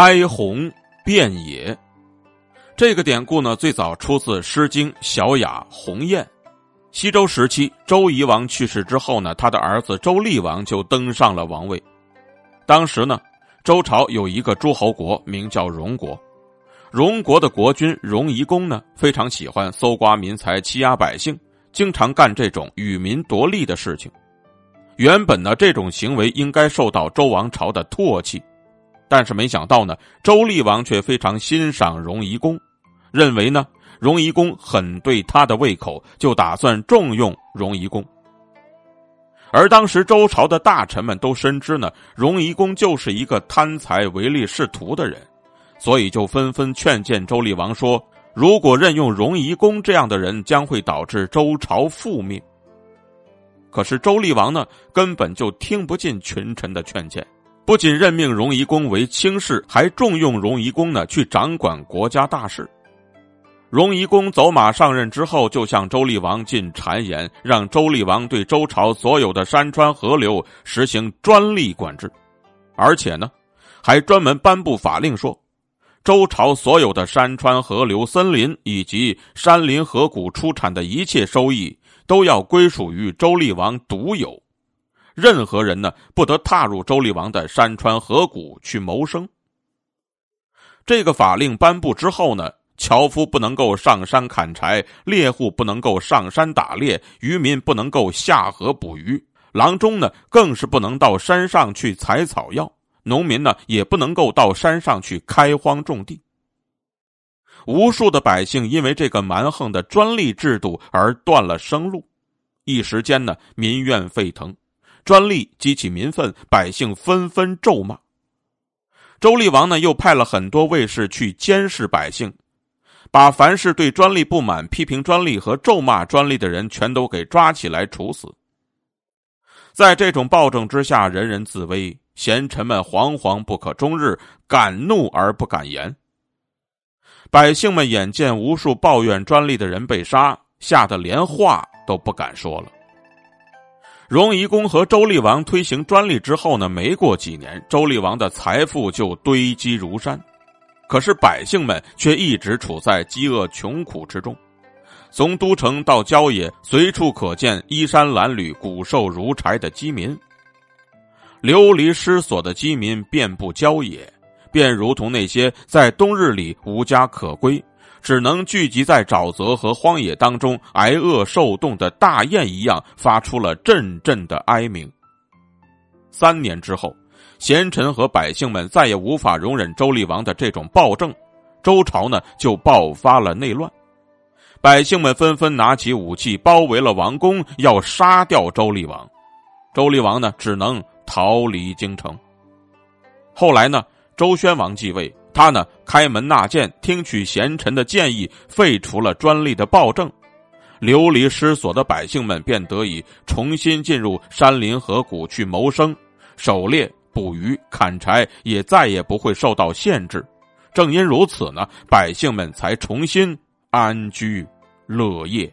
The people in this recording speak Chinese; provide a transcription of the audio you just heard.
哀鸿遍野。这个典故呢，最早出自《诗经·小雅·鸿雁》。西周时期，周夷王去世之后呢，他的儿子周厉王就登上了王位。当时呢，周朝有一个诸侯国，名叫荣国。荣国的国君荣夷公呢，非常喜欢搜刮民财、欺压百姓，经常干这种与民夺利的事情。原本呢，这种行为应该受到周王朝的唾弃，但是没想到呢，周厉王却非常欣赏荣夷公。认为呢，荣夷公很对他的胃口，就打算重用荣夷公。而当时周朝的大臣们都深知呢，荣夷公就是一个贪财唯利是图的人，所以就纷纷劝谏周厉王说：“如果任用荣夷公这样的人，将会导致周朝覆灭。”可是周厉王呢，根本就听不进群臣的劝谏，不仅任命荣夷公为卿士，还重用荣夷公呢去掌管国家大事。荣夷公走马上任之后，就向周厉王进谗言，让周厉王对周朝所有的山川河流实行专利管制，而且呢，还专门颁布法令说，周朝所有的山川河流、森林以及山林河谷出产的一切收益，都要归属于周厉王独有，任何人呢，不得踏入周厉王的山川河谷去谋生。这个法令颁布之后呢？樵夫不能够上山砍柴，猎户不能够上山打猎，渔民不能够下河捕鱼，郎中呢更是不能到山上去采草药，农民呢也不能够到山上去开荒种地。无数的百姓因为这个蛮横的专利制度而断了生路，一时间呢民怨沸腾，专利激起民愤，百姓纷纷咒骂。周厉王呢又派了很多卫士去监视百姓。把凡是对专利不满、批评专利和咒骂专利的人全都给抓起来处死。在这种暴政之下，人人自危，贤臣们惶惶不可终日，敢怒而不敢言。百姓们眼见无数抱怨专利的人被杀，吓得连话都不敢说了。荣夷公和周厉王推行专利之后呢，没过几年，周厉王的财富就堆积如山。可是百姓们却一直处在饥饿穷苦之中，从都城到郊野，随处可见衣衫褴褛、骨瘦如柴的饥民。流离失所的饥民遍布郊野，便如同那些在冬日里无家可归，只能聚集在沼泽和荒野当中挨饿受冻的大雁一样，发出了阵阵的哀鸣。三年之后。贤臣和百姓们再也无法容忍周厉王的这种暴政，周朝呢就爆发了内乱，百姓们纷纷拿起武器包围了王宫，要杀掉周厉王。周厉王呢只能逃离京城。后来呢，周宣王继位，他呢开门纳谏，听取贤臣的建议，废除了专利的暴政，流离失所的百姓们便得以重新进入山林河谷去谋生、狩猎。捕鱼、砍柴也再也不会受到限制，正因如此呢，百姓们才重新安居乐业。